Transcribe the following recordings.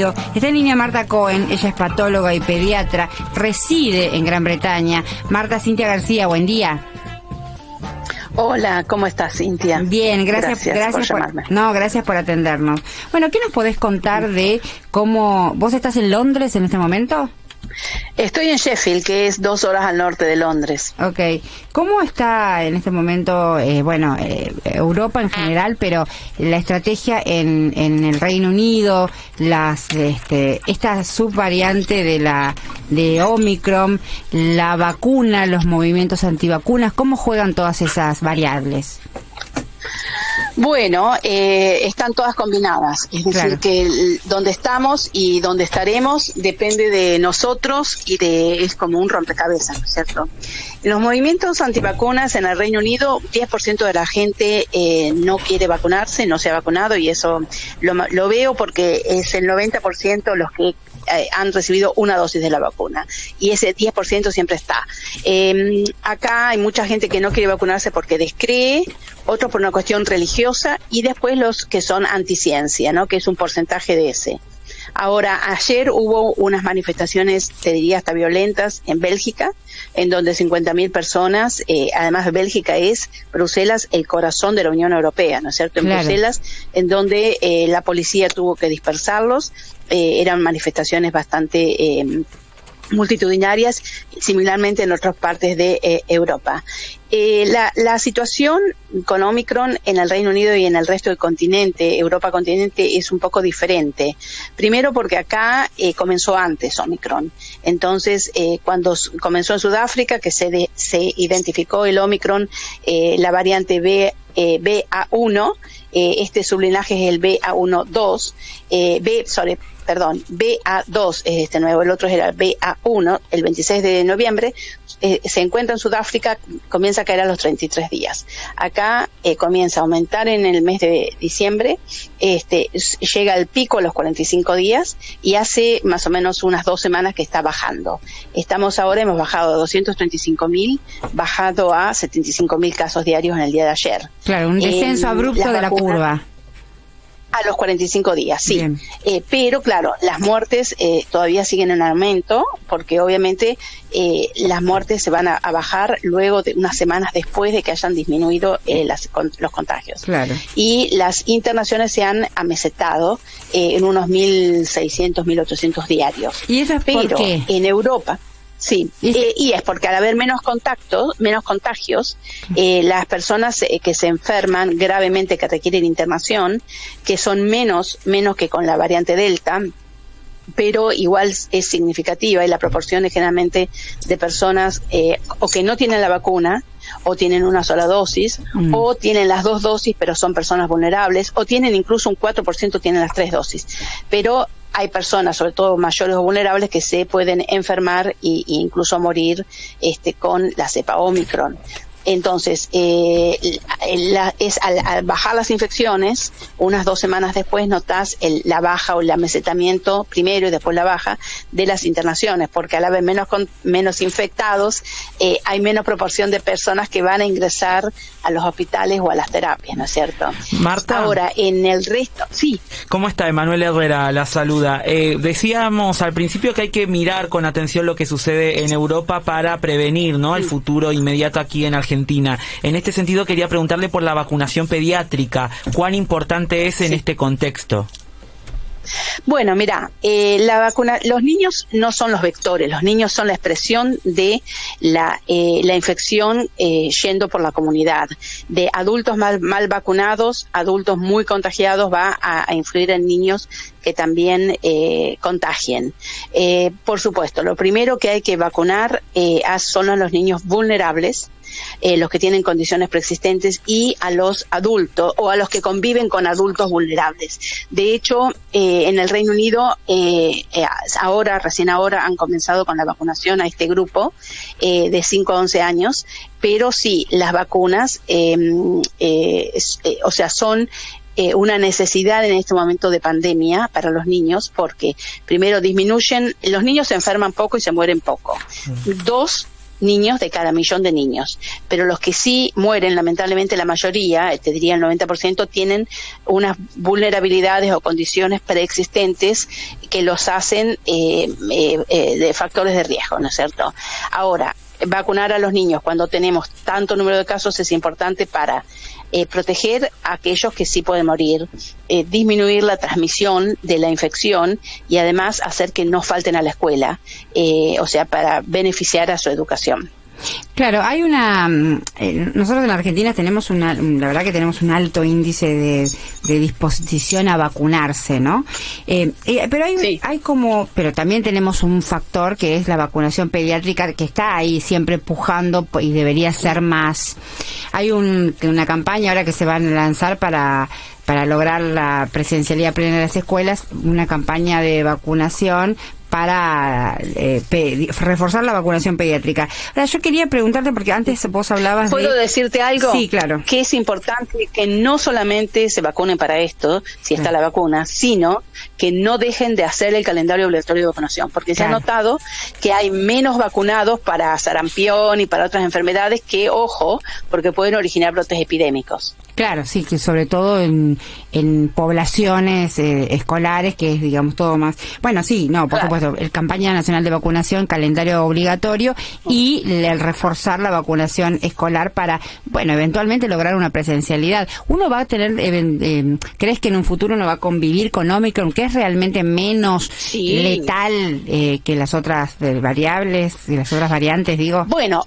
Unido. En línea Marta Cohen, ella es patóloga y pediatra, reside en Gran Bretaña. Marta Cintia García, buen día. Hola, ¿cómo estás, Cintia? Bien, gracias, gracias, por, no, gracias por atendernos. Bueno, ¿qué nos podés contar de cómo vos estás en Londres en este momento? Estoy en Sheffield, que es dos horas al norte de Londres. Ok. ¿Cómo está en este momento, eh, bueno, eh, Europa en general, pero la estrategia en, en el Reino Unido, las, este, esta subvariante de la de Omicron, la vacuna, los movimientos antivacunas, cómo juegan todas esas variables? Bueno, eh, están todas combinadas. Es decir, que donde estamos y donde estaremos depende de nosotros y de es como un rompecabezas, ¿no es cierto? los movimientos antivacunas en el Reino Unido, 10% de la gente eh, no quiere vacunarse, no se ha vacunado y eso lo, lo veo porque es el 90% los que eh, han recibido una dosis de la vacuna y ese 10% siempre está. Eh, acá hay mucha gente que no quiere vacunarse porque descree, otros por una cuestión religiosa y después los que son anticiencia, ¿no? que es un porcentaje de ese. Ahora, ayer hubo unas manifestaciones, te diría hasta violentas, en Bélgica, en donde 50.000 personas, eh, además Bélgica es Bruselas, el corazón de la Unión Europea, ¿no es cierto? En Bruselas, en donde eh, la policía tuvo que dispersarlos, eh, eran manifestaciones bastante multitudinarias, similarmente en otras partes de eh, Europa. Eh, la, la, situación con Omicron en el Reino Unido y en el resto del continente, Europa continente, es un poco diferente. Primero porque acá eh, comenzó antes Omicron. Entonces, cuando comenzó en Sudáfrica, que se, se identificó el Omicron, la variante B, BA1, este sublinaje es el BA1-2, B, sorry, perdón, BA2 es este nuevo, el otro era el BA1, el 26 de noviembre, eh, se encuentra en Sudáfrica, comienza a caer a los 33 días. Acá eh, comienza a aumentar en el mes de diciembre, este, llega al pico a los 45 días y hace más o menos unas dos semanas que está bajando. Estamos ahora, hemos bajado de 235 mil, bajado a 75 mil casos diarios en el día de ayer. Claro, un descenso abrupto de la curva. A los 45 días, sí. Eh, pero claro, las muertes eh, todavía siguen en aumento porque obviamente eh, las muertes se van a, bajar luego de unas semanas después de que hayan disminuido los contagios. Claro. Y las internaciones se han amesetado en unos 1.600, 1.800 diarios. ¿Y eso es pero en Europa Sí, eh, y es porque al haber menos contactos, menos contagios, eh, las personas eh, que se enferman gravemente, que requieren internación, que son menos, menos que con la variante Delta, pero igual es significativa y la proporción es generalmente de personas o que no tienen la vacuna o tienen una sola dosis mm. o tienen las dos dosis pero son personas vulnerables o tienen incluso un 4% tienen las tres dosis. Pero hay personas, sobre todo mayores o vulnerables, que se pueden enfermar e, incluso morir este, con la cepa Omicron. Entonces, eh, es al, bajar las infecciones, unas dos semanas después notas la baja o el amesetamiento primero y después la baja de las internaciones, porque al haber menos, menos infectados, eh, hay menos proporción de personas que van a ingresar a los hospitales o a las terapias, ¿no es cierto? Marta. Ahora, en el resto, sí. ¿Cómo está Emanuel Herrera? La saluda. Eh, decíamos al principio que hay que mirar con atención lo que sucede en Europa para prevenir, ¿no? El futuro inmediato aquí en Argentina Argentina. En este sentido, quería preguntarle por la vacunación pediátrica. ¿Cuán importante es en este contexto? Bueno, mira, eh, la vacuna, los niños no son los vectores, los niños son la expresión de la, eh, la infección eh, yendo por la comunidad. De adultos mal, mal vacunados, adultos muy contagiados, va a, influir en niños que también contagien. por supuesto, lo primero que hay que vacunar son a los niños vulnerables, eh, los que tienen condiciones preexistentes y a los adultos o a los que conviven con adultos vulnerables. De hecho, eh, en el Reino Unido, eh, ahora, recién ahora, han comenzado con la vacunación a este grupo de 5 a 11 años, pero sí, las vacunas, em, o sea, son una necesidad en este momento de pandemia para los niños porque primero disminuyen, los niños se enferman poco y se mueren poco. Dos, niños de cada millón de niños. Pero los que sí mueren, lamentablemente la mayoría, te diría el 90%, tienen unas vulnerabilidades o condiciones preexistentes que los hacen eh, eh, eh, de factores de riesgo, ¿no es cierto? Ahora, vacunar a los niños cuando tenemos tanto número de casos es importante para eh, proteger a aquellos que sí pueden morir, eh, disminuir la transmisión de la infección y además hacer que no falten a la escuela, eh, o sea, para beneficiar a su educación. Claro, hay una. Mm, eh, nosotros en Argentina tenemos una. La verdad que tenemos un alto índice de, disposición a vacunarse, ¿no? Eh, eh, pero hay, hay como. Pero también tenemos un factor que es la vacunación pediátrica que está ahí siempre pujando y debería ser más. Hay un, una campaña ahora que se van a lanzar para para lograr la presencialidad plena de las escuelas, una campaña de vacunación para eh, reforzar la vacunación pediátrica. Ahora, yo quería preguntarte, porque antes vos hablabas ¿Puedo decirte algo? Sí, claro. Que es importante que no solamente se vacunen para esto, si está la vacuna, sino que no dejen de hacer el calendario obligatorio de vacunación, porque se ha notado que hay menos vacunados para sarampión y para otras enfermedades que, ojo, porque pueden originar brotes epidémicos. Claro, sí, que sobre todo en, en poblaciones eh, escolares, que es, digamos, todo más. Bueno, sí, no, por supuesto, el campaña nacional de vacunación, calendario obligatorio y el reforzar la vacunación escolar para, bueno, eventualmente lograr una presencialidad. Uno va a tener, eh, ¿crees que en un futuro uno va a convivir con Omicron, que es realmente menos letal eh, que las otras variables, y las otras variantes, digo? Bueno,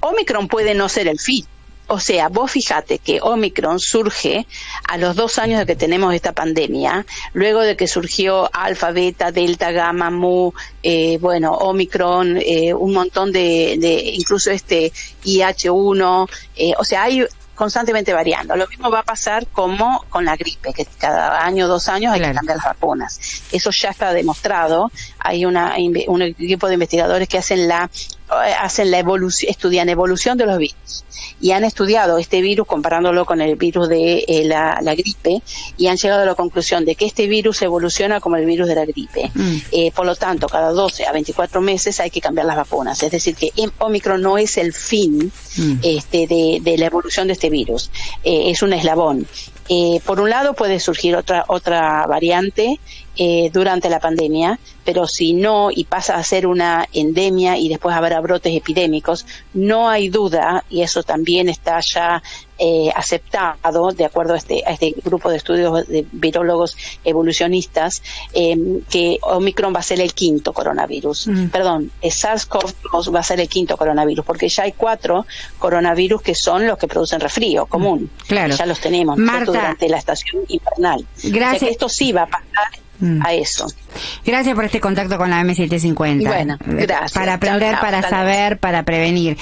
Omicron puede no ser el fin o sea, vos fíjate que Omicron surge a los dos años de que tenemos esta pandemia, luego de que surgió alfa, beta, delta, gamma, mu, eh, bueno, Omicron, eh, un montón de, de, incluso este IH1, eh, o sea, hay constantemente variando. Lo mismo va a pasar como con la gripe, que cada año, dos años hay que cambiar las vacunas. Eso ya está demostrado. Hay una, un equipo de investigadores que hacen la hacen la evolución, estudian evolución de los virus y han estudiado este virus comparándolo con el virus de eh, la, gripe y han llegado a la conclusión de que este virus evoluciona como el virus de la gripe. Mm. Eh, por lo tanto, cada 12 a 24 meses hay que cambiar las vacunas. Es decir, que Omicron no es el fin mm. este, de, la evolución de este virus, eh, es un eslabón. Por un lado puede surgir otra otra variante eh, durante la pandemia, pero si no y pasa a ser una endemia y después habrá brotes epidémicos, no hay duda, y eso también está ya eh, aceptado de acuerdo a este, a este grupo de estudios de virólogos evolucionistas, eh, que Omicron va a ser el quinto coronavirus. Mm. Perdón, SARS-CoV-2 va a ser el quinto coronavirus, porque ya hay cuatro coronavirus que son los que producen resfrío común. Claro. Ya los tenemos durante la estación invernal. Gracias. esto sí va a pasar Mm. a eso. Gracias por este contacto con la M750. Bueno, gracias. Para aprender, para saber, para prevenir.